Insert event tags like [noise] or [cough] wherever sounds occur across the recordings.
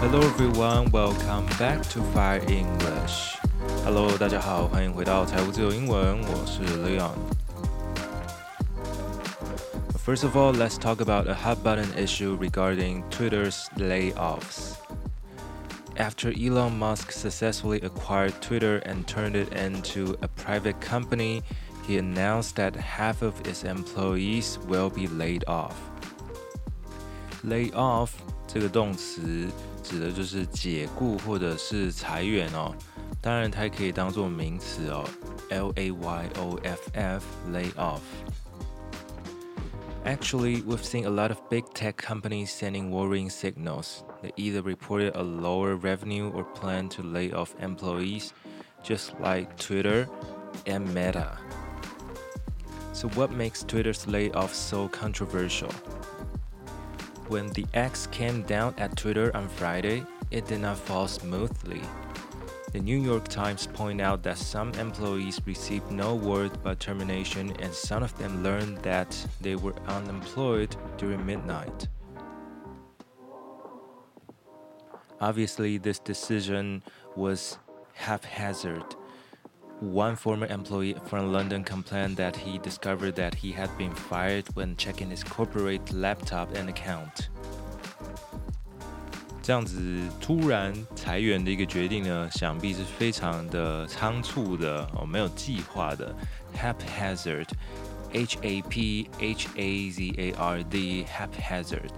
Hello everyone, welcome back to Fire English. Hello，大家好，欢迎回到财务自由英文，我是 Leon。First of all, let's talk about a hot button issue regarding Twitter's layoffs. After Elon Musk successfully acquired Twitter and turned it into a private company, he announced that half of its employees will be laid off. Lay off 这个动词 指的就是解雇或者是裁员哦，当然它也可以当做名词哦，L A Y O F F lay off。Actually, we've seen a lot of big tech companies sending worrying signals. They either reported a lower revenue or plan to lay off employees, just like Twitter and Meta. So, what makes Twitter's layoff so controversial? When the X came down at Twitter on Friday, it did not fall smoothly. The New York Times point out that some employees received no word but termination and some of them learned that they were unemployed during midnight. Obviously, this decision was haphazard. One former employee from London complained that he discovered that he had been fired when checking his corporate laptop and account. 这样子突然裁员的一个决定呢，想必是非常的仓促的哦，没有计划的，haphazard，h a p h a z a r d，haphazard。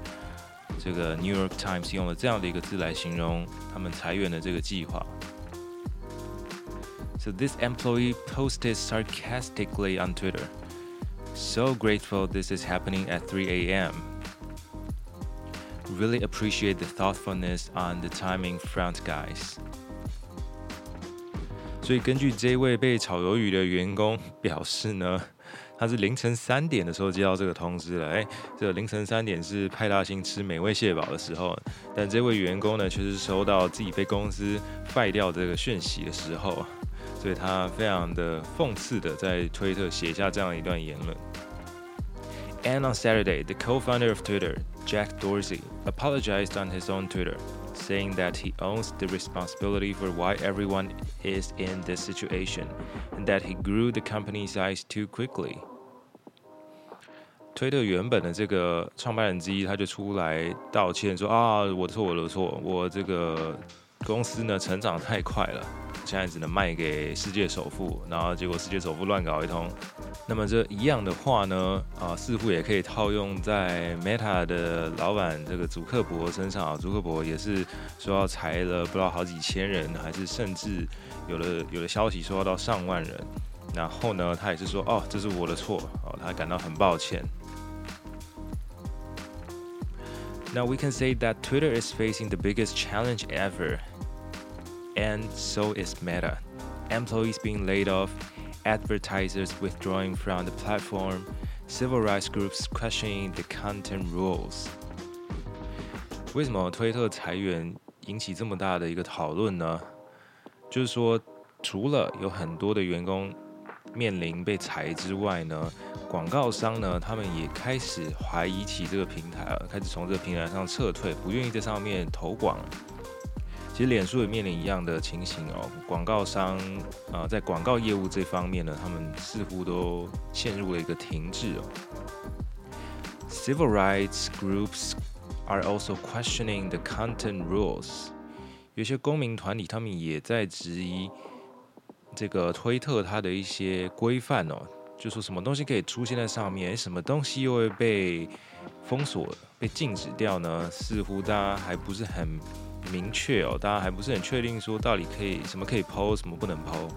这个 New York Times 用了这样的一个字来形容他们裁员的这个计划。 So this employee posted sarcastically on Twitter. So grateful this is happening at 3 a.m. Really appreciate the thoughtfulness on the timing front, guys. 所以根据这位被炒鱿鱼的员工表示呢，他是凌晨三点的时候接到这个通知了。哎，这个凌晨三点是派大星吃美味蟹堡的时候，但这位员工呢，却是收到自己被公司废掉这个讯息的时候。 [laughs] 所以他非常的讽刺的在推特写下这样一段言论。And on Saturday, the co-founder of Twitter, Jack Dorsey, apologized on his own Twitter, saying that he owns the responsibility for why everyone is in this situation, and that he grew the company size too quickly. 推特原本的这个创办人之一，他就出来道歉说啊，我的错，我的错，我这个 公司呢成长太快了。现在只能卖给世界首富，然后结果世界首富乱搞一通。那么这一样的话呢，啊，似乎也可以套用在 Meta 的老板这个祖克伯身上啊。祖克伯也是说要裁了不知道好几千人，还是甚至有的有的消息说要到上万人。然后呢，他也是说，哦，这是我的错，哦，他感到很抱歉。Now we can say that Twitter is facing the biggest challenge ever. And so is Meta. Employees being laid off, advertisers withdrawing from the platform, civil rights groups questioning the content rules. 为什么推特裁员引起这么大的一个讨论呢？就是说，除了有很多的员工面临被裁之外呢，广告商呢，他们也开始怀疑起这个平台了，开始从这个平台上撤退，不愿意在上面投广。其实脸书也面临一样的情形哦，广告商啊，在广告业务这方面呢，他们似乎都陷入了一个停滞哦。Civil rights groups are also questioning the content rules。有些公民团体他们也在质疑这个推特它的一些规范哦，就说什么东西可以出现在上面，什么东西又会被封锁、被禁止掉呢？似乎大家还不是很。明确哦，大家还不是很确定说到底可以什么可以抛，什么不能抛。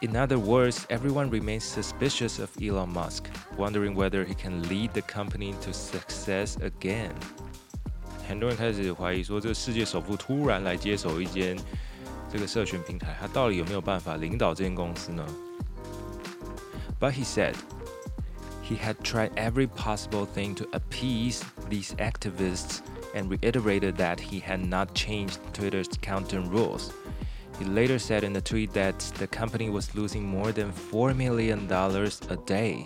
In other words, everyone remains suspicious of Elon Musk, wondering whether he can lead the company to success again. 很多人开始怀疑说，这个世界首富突然来接手一间这个社群平台，他到底有没有办法领导这间公司呢？But he said He had tried every possible thing to appease these activists and reiterated that he had not changed Twitter's content rules. He later said in a tweet that the company was losing more than four million dollars a day.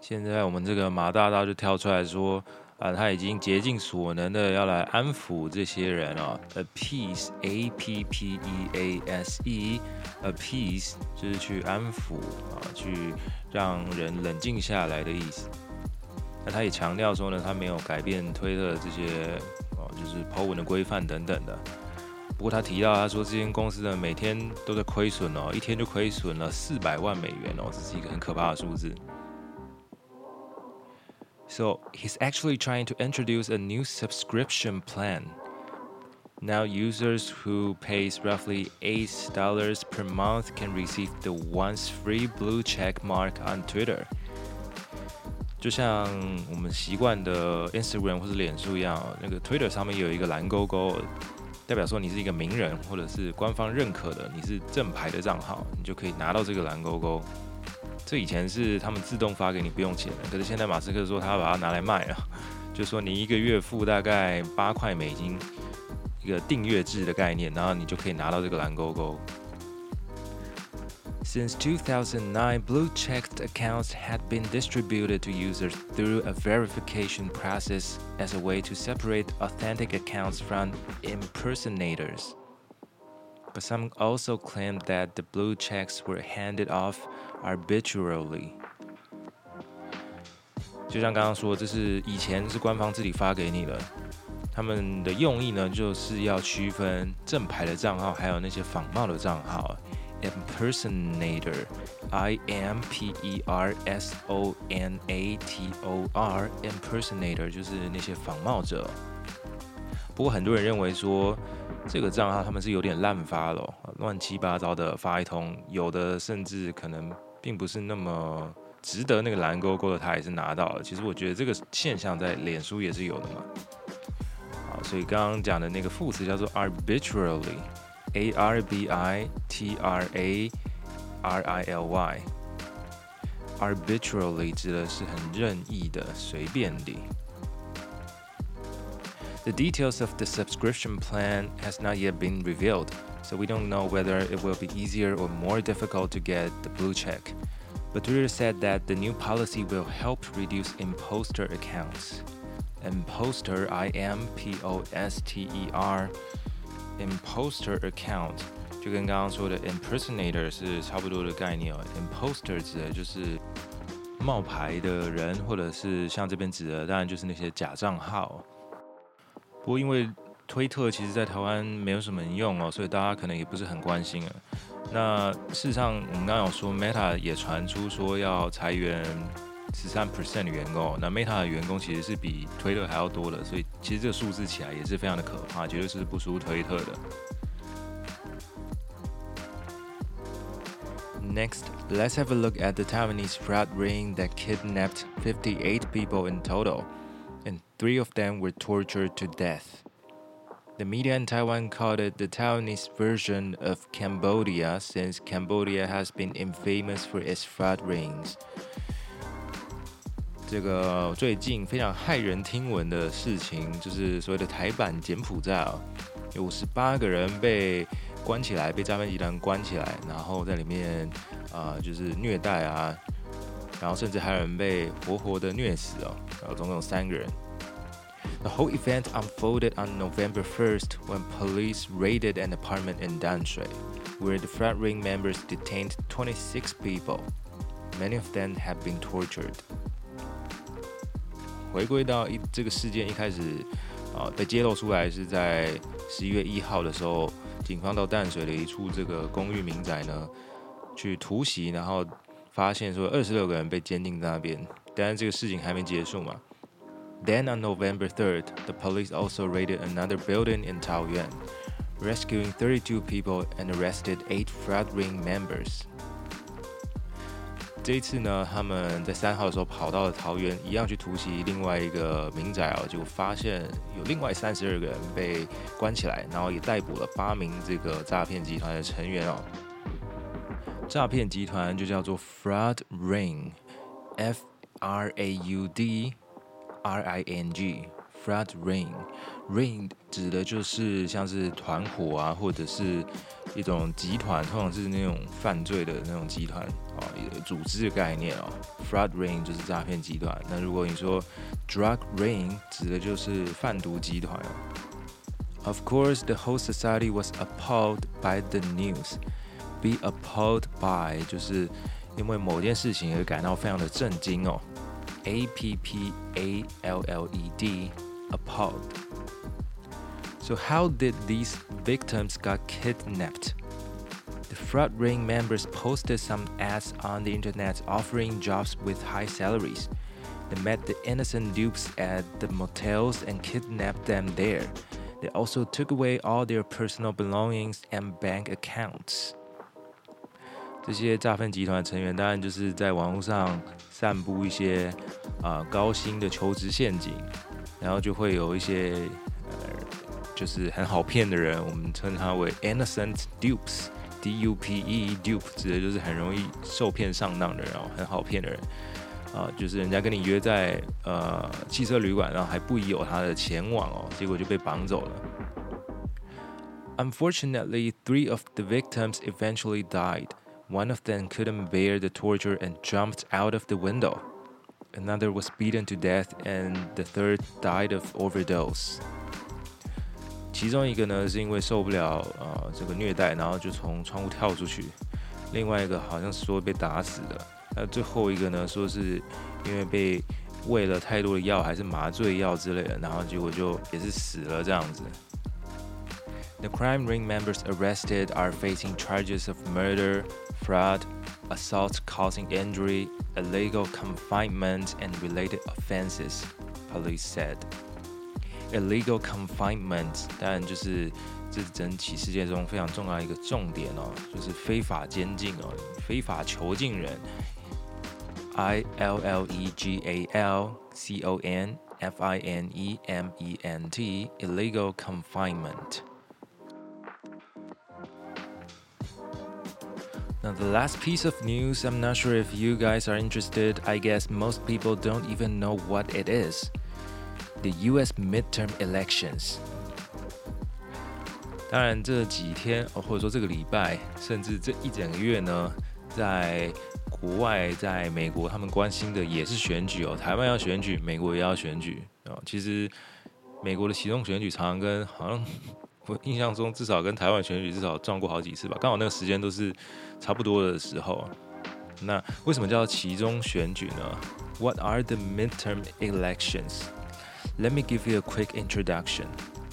现在我们这个马大大就跳出来说，啊，他已经竭尽所能的要来安抚这些人哦。A peace, A P P E A S E, a peace 就是去安抚啊，去让人冷静下来的意思。那他也强调说呢，他没有改变推特这些哦，就是 Po 文的规范等等的。不过他提到，他说这间公司呢每天都在亏损哦，一天就亏损了四百万美元哦，这是一个很可怕的数字。So he's actually trying to introduce a new subscription plan. Now users who pays roughly $8 per month can receive the once free blue check mark on Twitter. 就像我们习惯的 Instagram 或者脸书一样，那个 Twitter 上面有一个蓝勾勾，代表说你是一个名人或者是官方认可的，你是正牌的账号，你就可以拿到这个蓝勾勾。 这以前是他们自动发给你不用钱的，可是现在马斯克说他要把它拿来卖啊，就说你一个月付大概八块美金，一个订阅制的概念，然后你就可以拿到这个蓝勾勾。Since 2009, blue-checked accounts had been distributed to users through a verification process as a way to separate authentic accounts from impersonators. But some also claimed that the blue checks were handed off arbitrarily。就像刚刚说，这是以前是官方自己发给你的，他们的用意呢，就是要区分正牌的账号，还有那些仿冒的账号。Impersonator，I M P E R S O N A T O R，impersonator 就是那些仿冒者。不过很多人认为说， 这个账号他们是有点滥发了，乱七八糟的发一通，有的甚至可能。并不是那么值得那个蓝勾勾的，他也是拿到了。其实我觉得这个现象在脸书也是有的嘛。好，所以刚刚讲的那个副词叫做 arbitrarily，a r b i t r a r i l y，arbitrarily 指的是很任意的、随便的。The details of the subscription plan has not yet been revealed. so we don't know whether it will be easier or more difficult to get the blue check. But Twitter said that the new policy will help reduce imposter accounts. Imposter, I M P O S T E R, imposter account 就跟刚刚说的 impersonator 是差不多的概念哦。imposter 指的就是冒牌的人，或者是像这边指的，当然就是那些假账号。 不过因为推特其实，在台湾没有什么用哦，所以大家可能也不是很关心啊。那事实上，我们刚刚有说，Meta 也传出说要裁员十三 percent 的员工。那 Meta 的员工其实是比推特还要多的，所以其实这个数字起来也是非常的可怕，绝对是不输推特的。Next, let's have a look at the Taiwanese fraud ring that kidnapped 58 people in total, Three of them were tortured to death. The media in Taiwan called it the Taiwanese version of Cambodia since Cambodia has been infamous for its fraud rings. 这个最近非常骇人听闻的事情，就是所谓的台版柬埔寨、哦，有五十八个人被关起来，被诈骗集团关起来，然后在里面啊、呃，就是虐待啊，然后甚至还有人被活活的虐死哦，然后总共有三个人。the whole event unfolded on November 1st when police raided an apartment in Danshui, where the Fraud Ring members detained 26 people. Many of them have been tortured. 回归到一这个事件一开始，啊、呃，被揭露出来是在十一月一号的时候，警方到淡水的一处这个公寓民宅呢，去突袭，然后发现说二十六个人被监禁在那边。当然，这个事情还没结束嘛，then on November 3rd, the police also raided another building in Taoyuan, rescuing 32 people and arrested 8 fraud ring members. 这一次呢，他们在三号的时候跑到了桃园，一样去突袭另外一个民宅哦，就发现有另外三十二个人被关起来，然后也逮捕了八名这个诈骗集团的成员哦。诈骗集团就叫做 Fraud Ring，F R A U D。 R I N G flood ring。ring 指的就是像是团伙啊，或者是一种集团，通常是那种犯罪的那种集团啊，一个组织的概念哦。flood ring 就是诈骗集团。那如果你说 drug ring，指的就是贩毒集团哦。Of course, the whole society was appalled by the news. Be appalled by 就是因为某件事情而感到非常的震惊哦。A P P A L L E D appalled. So how did these victims got kidnapped? The fraud ring members posted some ads on the internet offering jobs with high salaries. They met the innocent dupes at the motels and kidnapped them there. They also took away all their personal belongings and bank accounts. 这些诈骗集团成员当然就是在网络上散布一些啊、高薪的求职陷阱，然后就会有一些呃就是很好骗的人，我们称他为 innocent dupes，D U P E dupe 指的就是很容易受骗上当的人哦，很好骗的人啊、就是人家跟你约在呃汽车旅馆，然后还不疑有他的前往哦，结果就被绑走了。Unfortunately, three of the victims eventually died. One of them couldn't bear the torture and jumped out of the window. Another was beaten to death, and the third died of overdose. 其中一个呢是因为受不了呃这个虐待，然后就从窗户跳出去；另外一个好像说被打死的，那最后一个呢说是因为被喂了太多的药，还是麻醉药之类的，然后结果就也是死了这样子。The crime ring members arrested are facing charges of murder, fraud, assault causing injury, illegal confinement, and related offenses, police said. Illegal confinement 当然就是这整起事件中非常重要一个重点哦，就是非法监禁哦，非法囚禁人。I L L E G A L C O N F I N E M E N T illegal confinement. 那 the last piece of news, I'm not sure if you guys are interested. I guess most people don't even know what it is. The US midterm elections. 当然，这几天，或者说这个礼拜，甚至这一整个月呢，在国外，在美国，他们关心的也是选举哦。台湾要选举，美国也要选举哦。其实，美国的其中选举常常跟好像我印象中至少跟台湾选举至少撞过好几次吧，刚好那个时间都是差不多的时候。那为什么叫其中选举呢？What are the midterm elections? Let me give you a quick introduction.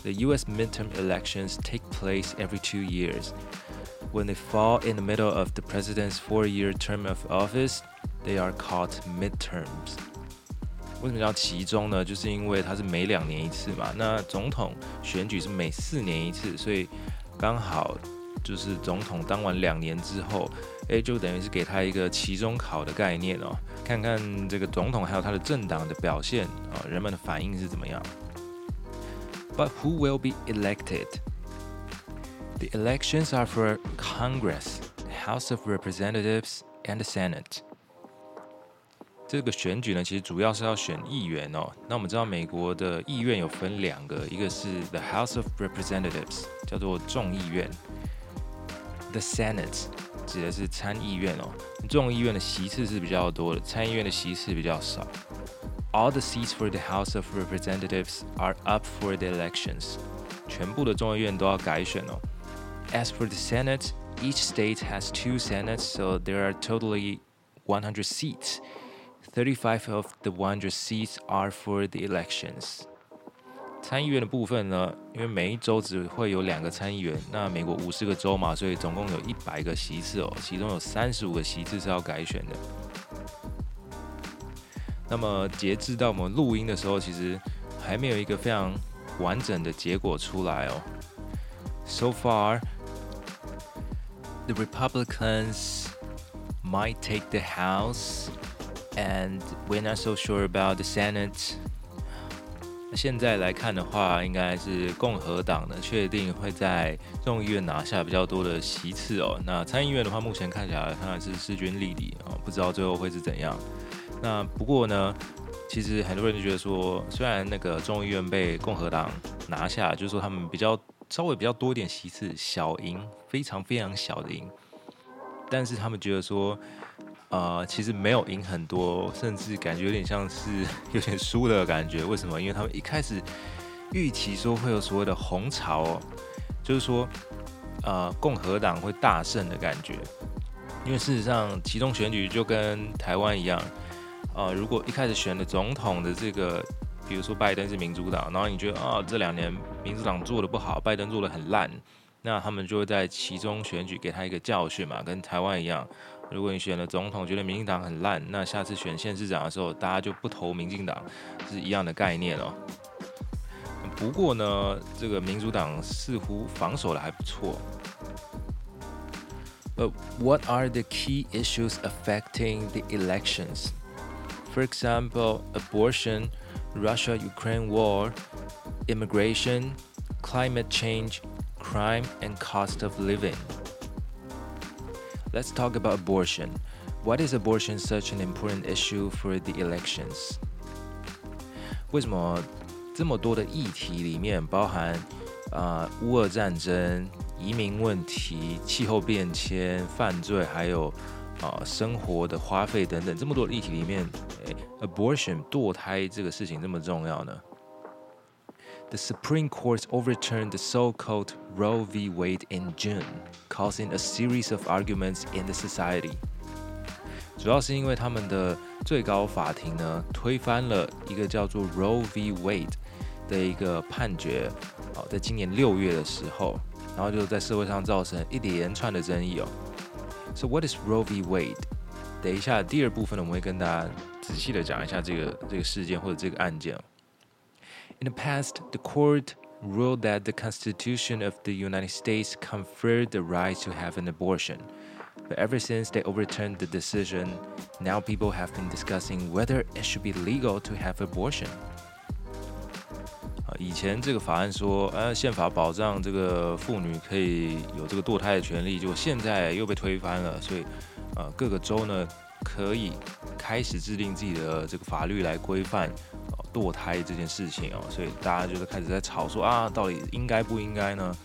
The US midterm elections take place every two years. When they fall in the middle of the president's four year term of office, they are called midterms. 为什么叫其中呢？就是因为它是每两年一次嘛。那总统选举是每四年一次，所以刚好就是总统当完两年之后，诶，就等于是给他一个期中考的概念哦，看看这个总统还有他的政党的表现啊、人们的反应是怎么样。But who will be elected? The elections are for Congress, House of Representatives, and the Senate. 这个选举呢，其实主要是要选议员哦。那我们知道美国的议院有分两个，一个是 the House of Representatives，叫做众议院；the Senate 指的是参议院哦。众议院的席次是比较多的，参议院的席次比较少。All the seats for the House of Representatives are up for the elections。全部的众议院都要改选哦。As for the Senate, each state has two senates, so there are totally 100 seats. 35 of the 100 seats are for the elections. 参议院的部分呢，因为每一州只会有两个参议员，那美国五十个州嘛，所以总共有一百个席次哦，其中有三十五个席次是要改选的。那么截至到我们录音的时候，其实还没有一个非常完整的结果出来哦。So far, the Republicans might take the House. And we're not so sure about the Senate. 现在来看的话，应该是共和党呢确定会在众议院拿下比较多的席次哦。那参议院的话，目前看起来看来是势均力敌哦，不知道最后会是怎样。那不过呢，其实很多人就觉得说，虽然那个众议院被共和党拿下，就是说他们比较稍微比较多一点席次，小赢，非常非常小的赢，但是他们觉得说，呃，其实没有赢很多，甚至感觉有点像是有点输的感觉。为什么？因为他们一开始预期说会有所谓的红潮，哦，就是说，呃，共和党会大胜的感觉。因为事实上，其中选举就跟台湾一样。啊，如果一开始选的总统的这个，比如说拜登是民主党，然后你觉得啊这两年民主党做的不好，拜登做的很烂，那他们就会在其中选举给他一个教训嘛，跟台湾一样。如果你选了总统，觉得民进党很烂，那下次选县市长的时候，大家就不投民进党，是一样的概念哦。不过呢，这个民主党似乎防守的还不错。But what are the key issues affecting the elections? For example, abortion, Russia Ukraine war, immigration, climate change, crime, and cost of living. Let's talk about abortion. Why is abortion such an important issue for the elections? 为什么这么多的议题里面包含啊、呃、乌俄战争、移民问题、气候变迁、犯罪，还有啊，生活的花费等等，这么多的议题里面，，abortion 堕胎这个事情这么重要呢 ？The Supreme Court overturned the so-called Roe v. Wade in June, causing a series of arguments in the society. 主要是因为他们的最高法庭呢推翻了一个叫做 Roe v. Wade 的一个判决，哦，在今年六月的时候，然后就在社会上造成一连串的争议哦。So what is Roe v. Wade？等一下，第二部分呢，我们会跟大家仔细的讲一下这个这个事件或者这个案件。 In the past, the court ruled that the Constitution of the United States conferred the right to have an abortion. But ever since they overturned the decision, now people have been discussing whether it should be legal to have abortion. 以前这个法案说，呃，宪法保障这个妇女可以有这个堕胎的权利，就现在又被推翻了，所以，呃，各个州呢可以开始制定自己的这个法律来规范 堕胎这件事情哦，所以大家就是开始在吵说啊，到底应该不应该呢？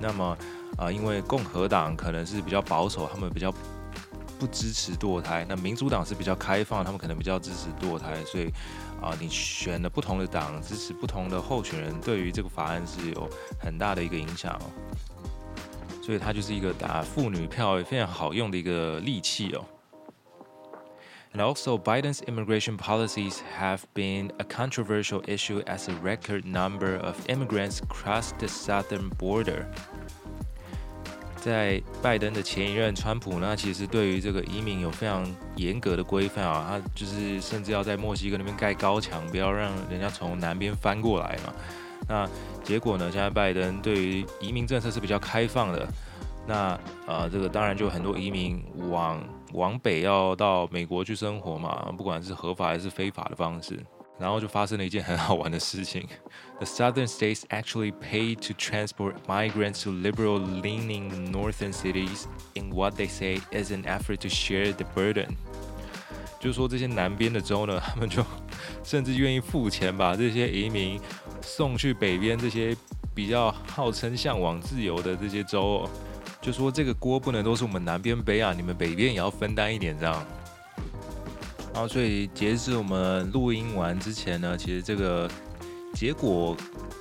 那么，啊，因为共和党可能是比较保守，他们比较不支持堕胎，那民主党是比较开放，他们可能比较支持堕胎，所以。啊，你选了不同的党，支持不同的候选人，对于这个法案是有很大的一个影响哦。所以它就是一个打妇女票非常好用的一个利器哦。Also, Biden's immigration policies have been a controversial issue as a record number of immigrants crossed the southern border. 在拜登的前一任川普呢，其实对于这个移民有非常严格的规范啊，他就是甚至要在墨西哥那边盖高墙，不要让人家从南边翻过来嘛。那结果呢，现在拜登对于移民政策是比较开放的。那呃，这个当然就很多移民往往北要到美国去生活嘛，不管是合法还是非法的方式。然后就发生了一件很好玩的事情：The southern states actually paid to transport migrants to liberal-leaning northern cities in what they say is an effort to share the burden。就说，这些南边的州呢，他们就甚至愿意付钱把这些移民送去北边这些比较号称向往自由的这些州，就说这个锅不能都是我们南边背啊，你们北边也要分担一点这样。然后，所以截至我们录音完之前呢，其实这个结果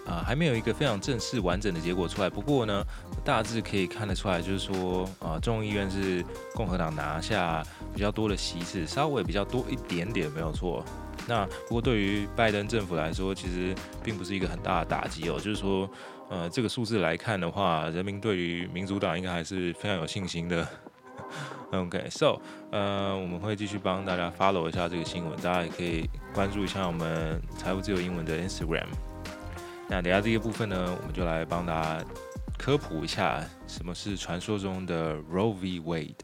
啊还没有一个非常正式完整的结果出来。不过呢，大致可以看得出来，就是说啊，众议院是共和党拿下比较多的席次，稍微比较多一点点，没有错。那不过对于拜登政府来说，其实并不是一个很大的打击哦。就是说，呃，这个数字来看的话，人民对于民主党应该还是非常有信心的。[laughs] OK，so，呃，我们会继续帮大家 follow 一下这个新闻，大家也可以关注一下我们财务自由英文的 Instagram。那等下这个部分呢，我们就来帮大家科普一下什么是传说中的 Roe v. Wade。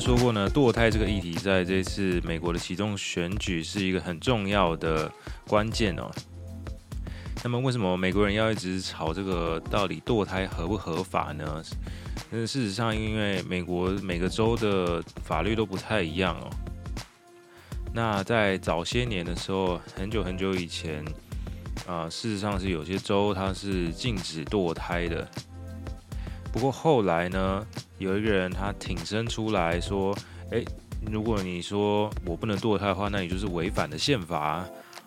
说过呢，堕胎这个议题在这次美国的其中选举是一个很重要的关键哦。那么，为什么美国人要一直吵这个到底堕胎合不合法呢？那事实上，因为美国每个州的法律都不太一样哦。那在早些年的时候，很久很久以前啊，事实上是有些州它是禁止堕胎的。不过后来呢，有一个人他挺身出来说：“诶，如果你说我不能堕胎的话，那你就是违反了宪法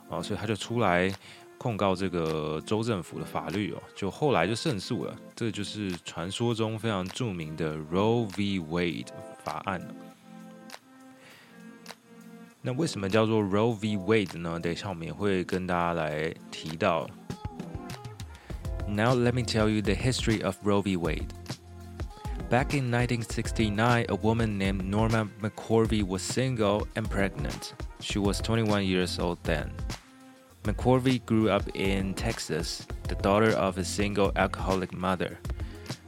啊！”所以他就出来控告这个州政府的法律哦，就后来就胜诉了。这就是传说中非常著名的 Roe v. Wade 法案。那为什么叫做 Roe v. Wade 呢？等一下我们也会跟大家来提到。Now, let me tell you the history of Roe v. Wade. Back in 1969, a woman named Norma McCorvey was single and pregnant. She was 21 years old then. McCorvey grew up in Texas, the daughter of a single alcoholic mother.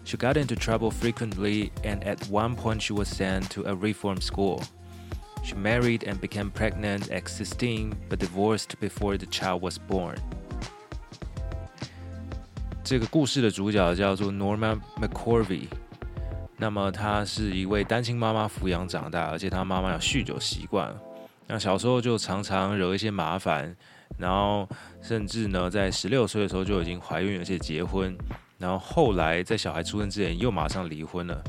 She got into trouble frequently, and at one point, she was sent to a reform school. She married and became pregnant at 16, but divorced before the child was born. 这个故事的主角叫做 Norma McCorvey。那么她是一位单亲妈妈抚养长大，而且她妈妈有酗酒习惯。那小时候就常常惹一些麻烦，然后甚至呢，在十六岁的时候就已经怀孕，而且结婚。然后后来在小孩出生之前又马上离婚了。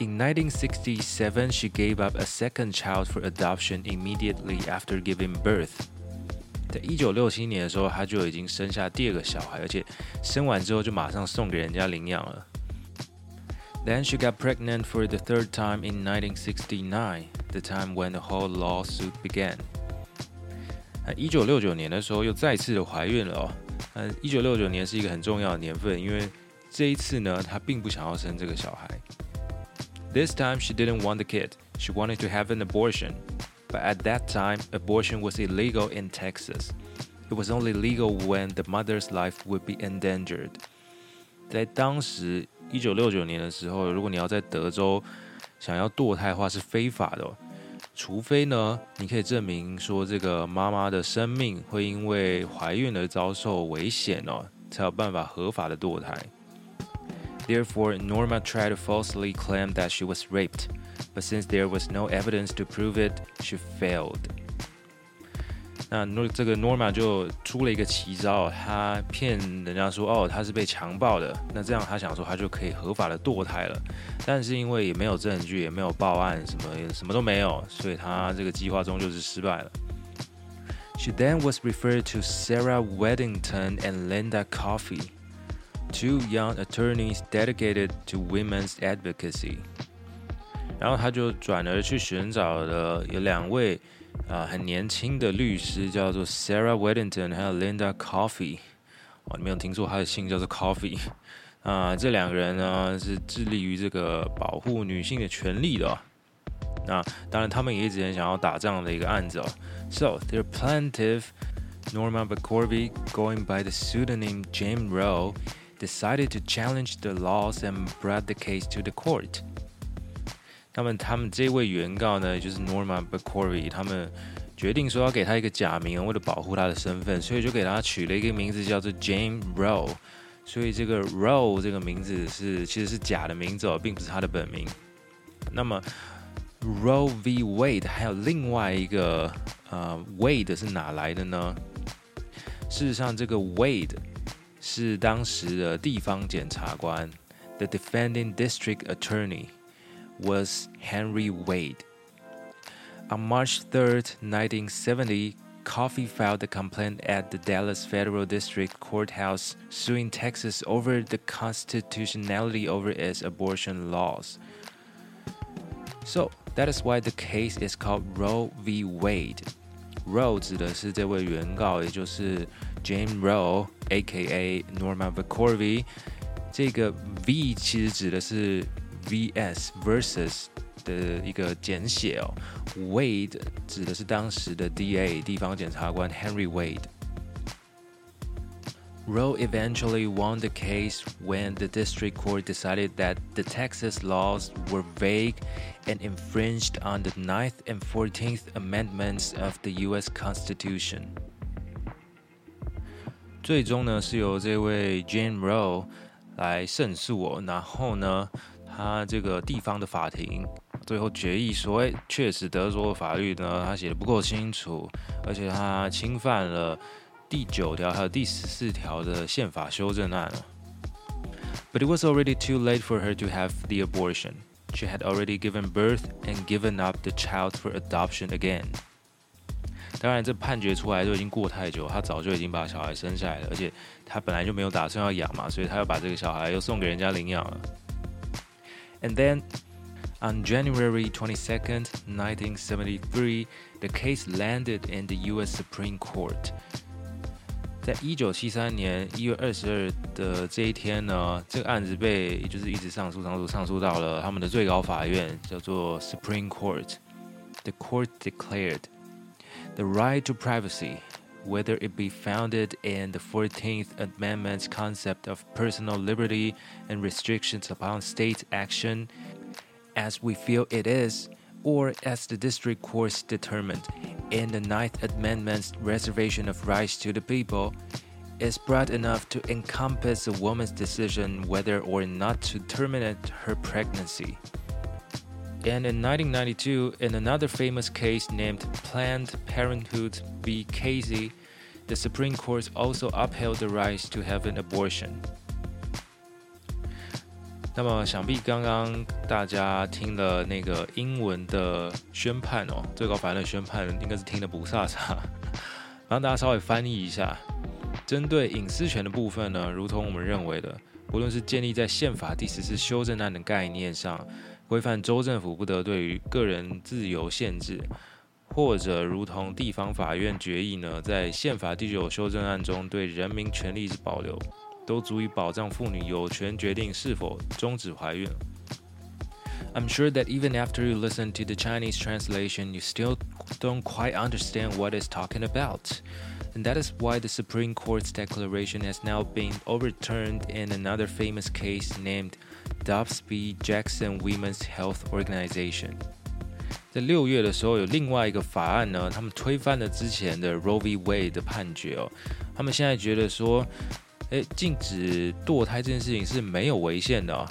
In 1967, she gave up a second child for adoption immediately after giving birth. 在一九六七年的时候，他就已经生下第二个小孩，而且生完之后就马上送给人家领养了。Then she got pregnant for the third time in 1969, the time when the whole lawsuit began. 一九六九年的时候又再次的怀孕了哦。嗯，一九六九年是一个很重要的年份，因为这一次呢，她并不想要生这个小孩。This time she didn't want the kid. She wanted to have an abortion. but at that time, abortion was illegal in Texas. It was only legal when the mother's life would be endangered. 在当时一九六九年的时候，如果你要在德州想要堕胎的话是非法的、哦，除非呢你可以证明说这个妈妈的生命会因为怀孕而遭受危险哦，才有办法合法的堕胎。Therefore, Norma tried to falsely claim that she was raped but since there was no evidence to prove it, she failed. 那诺这个 Norma 就出了一个奇招，他骗人家说哦他是被强暴的，那这样他想说他就可以合法的堕胎了，但是因为也没有证据，也没有报案，什么什么都没有，所以他这个计划终究是失败了。She then was referred to Sarah Weddington and Linda Coffey, two young attorneys dedicated to women's advocacy. 然后他就转而去寻找了有两位啊、呃、很年轻的律师，叫做 Sarah Weddington 还有 Linda Coffee。哦，你没有听错，他的姓叫做 Coffee。啊、呃，这两个人呢是致力于这个保护女性的权利的、哦。那当然，他们也一直很想要打这样的一个案子哦。So [laughs] their plaintiff Norma McCorvey, going by the pseudonym Jane Roe, decided to challenge the laws and brought the case to the court. 那么他们这位原告呢，就是 Norma b a c o r y 他们决定说要给他一个假名，为了保护他的身份，所以就给他取了一个名字叫做 James Roe。所以这个 Roe 这个名字是其实是假的名字哦，并不是他的本名。那么 Roe v. Wade 还有另外一个呃 Wade 是哪来的呢？事实上，这个 Wade 是当时的地方检察官，the defending district attorney。was Henry Wade. On March 3, 1970, Coffee filed a complaint at the Dallas Federal District Courthouse suing Texas over the constitutionality over its abortion laws. So that is why the case is called Roe v. Wade. Roe 指的是这位原告，也就是 James Roe，A.K.A. Norma McCorvey。这个 V 其实指的是 vs versus 的一个简写哦，Wade 指的是当时的 DA 地方检察官 Henry Wade。 Roe eventually won the case when the district court decided that the Texas laws were vague and infringed on the Ninth and 14th Amendments of the U.S. Constitution. 最终呢，是由这位 Jane Roe 来胜诉哦。然后呢， 他这个地方的法庭最后决议说，哎，确实德州的法律呢，他写的不够清楚，而且他侵犯了。第九条还有第十四条的宪法修正案。But it was already too late for her to have the abortion. She had already given birth and given up the child for adoption again. 当然，这判决出来都已经过太久，她早就已经把小孩生下来了，而且她本来就没有打算要养嘛，所以她要把这个小孩又送给人家领养了。And then on January 22nd, 1973, the case landed in the U.S. Supreme Court. 在一九七三年一月二十二的这一天呢，这个案子被就是一直上诉、上诉、上诉到了他们的最高法院，叫做 Supreme Court。The court declared the right to privacy, whether it be founded in the 14th Amendment's concept of personal liberty and restrictions upon state action, as we feel it is, or as the district courts determined, in the Ninth Amendment's reservation of rights to the people is broad enough to encompass a woman's decision whether or not to terminate her pregnancy And in 1992, in another famous case named Planned Parenthood v. Casey, the Supreme Court also upheld the right to have an abortion. 那么，想必刚刚大家听了那个英文的宣判哦，最高法院的宣判应该是听得不飒飒。让大家稍微翻译一下，针对隐私权的部分呢，如同我们认为的，不论是建立在宪法第十次修正案的概念上， [laughs] 规范州政府不得对于个人自由限制，或者如同地方法院决议呢，在宪法第九修正案中对人民权利之保留。都足以保障妇女有权决定是否终止怀孕。I'm sure that even after you listen to the Chinese translation, you still don't quite understand what it's talking about. And that is why the Supreme Court's declaration has now been overturned in another famous case named Dobbs v. Jackson Women's Health Organization. 在六月的时候，有另外一个法案呢，他们推翻了之前的 Roe v. Wade 的判决哦。他们现在觉得说，诶，禁止堕胎这件事情是没有违宪的哦。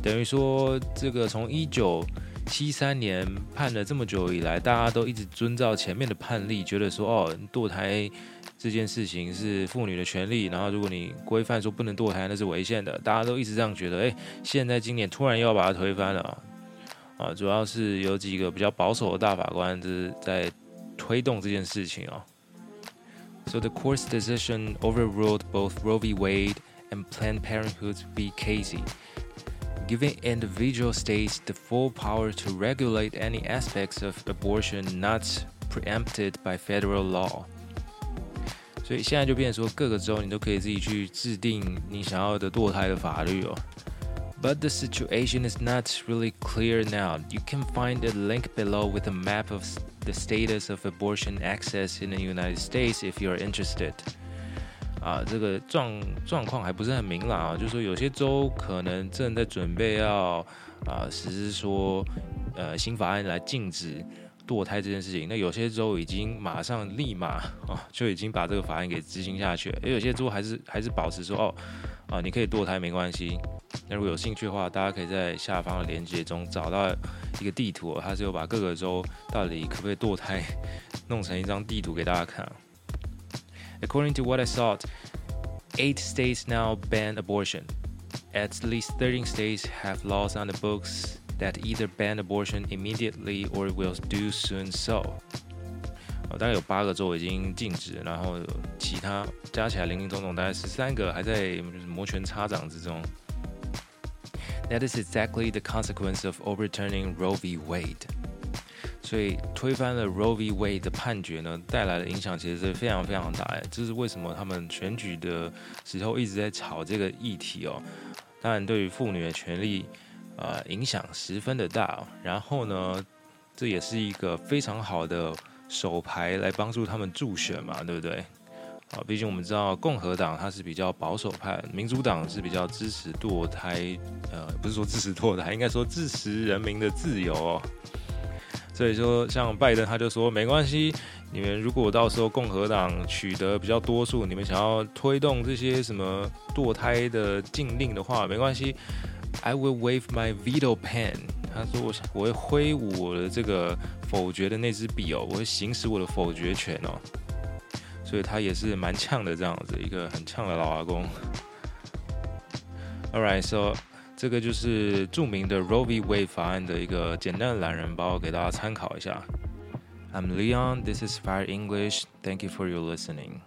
等于说，这个从一九七三年判了这么久以来，大家都一直遵照前面的判例，觉得说，哦，堕胎这件事情是妇女的权利，然后如果你规范说不能堕胎，那是违宪的，大家都一直这样觉得。诶，现在今年突然又要把它推翻了啊！主要是有几个比较保守的大法官就是在推动这件事情啊。So the court's decision overruled both Roe v. Wade and Planned Parenthood v. Casey, giving individual states the full power to regulate any aspects of abortion not preempted by federal law. 所以现在就变成说，各个州你都可以自己去制定你想要的堕胎的法律哦。But the situation is not really clear now. You can find a link below with a map of the status of abortion access in the United States if you are interested. 啊，这个状状况还不是很明朗啊，就是说有些州可能正在准备要啊实施说呃新法案来禁止堕胎这件事情。那有些州已经马上立马啊就已经把这个法案给执行下去了，而有些州还是还是保持说哦啊你可以堕胎没关系。那如果有兴趣的话，大家可以在下方的链接中找到一个地图，它是有把各个州到底可不可以堕胎 [laughs] 弄成一张地图给大家看。According to what I saw, eight states now ban abortion. At least 13 states have laws on the books that either ban abortion immediately or will do soon so. 大概有八个州已经禁止，然后其他加起来零零总总大概十三个还在摩拳擦掌之中。That is exactly the consequence of overturning Roe v. Wade. 所以推翻了 Roe v. Wade 的判决呢，带来的影响其实是非常非常大。这是为什么他们选举的时候一直在炒这个议题哦。当然，对于妇女的权利，呃，影响十分的大。哦然后呢，这也是一个非常好的手牌来帮助他们助选嘛，对不对？啊，毕竟我们知道共和党它是比较保守派，民主党是比较支持堕胎，呃，不是说支持堕胎，应该说支持人民的自由。哦。所以说，像拜登他就说没关系，你们如果到时候共和党取得比较多数，你们想要推动这些什么堕胎的禁令的话，没关系，I will wave my veto pen。他说我我会挥舞我的这个否决的那支笔哦，我会行使我的否决权哦。所以他也是蛮呛的这样子，一个很呛的老阿公。Alright，so 这个就是著名的 Roe v. Wade 法案的一个简单的懒人包，给大家参考一下。I'm Leon，this is Fire English，thank you for your listening。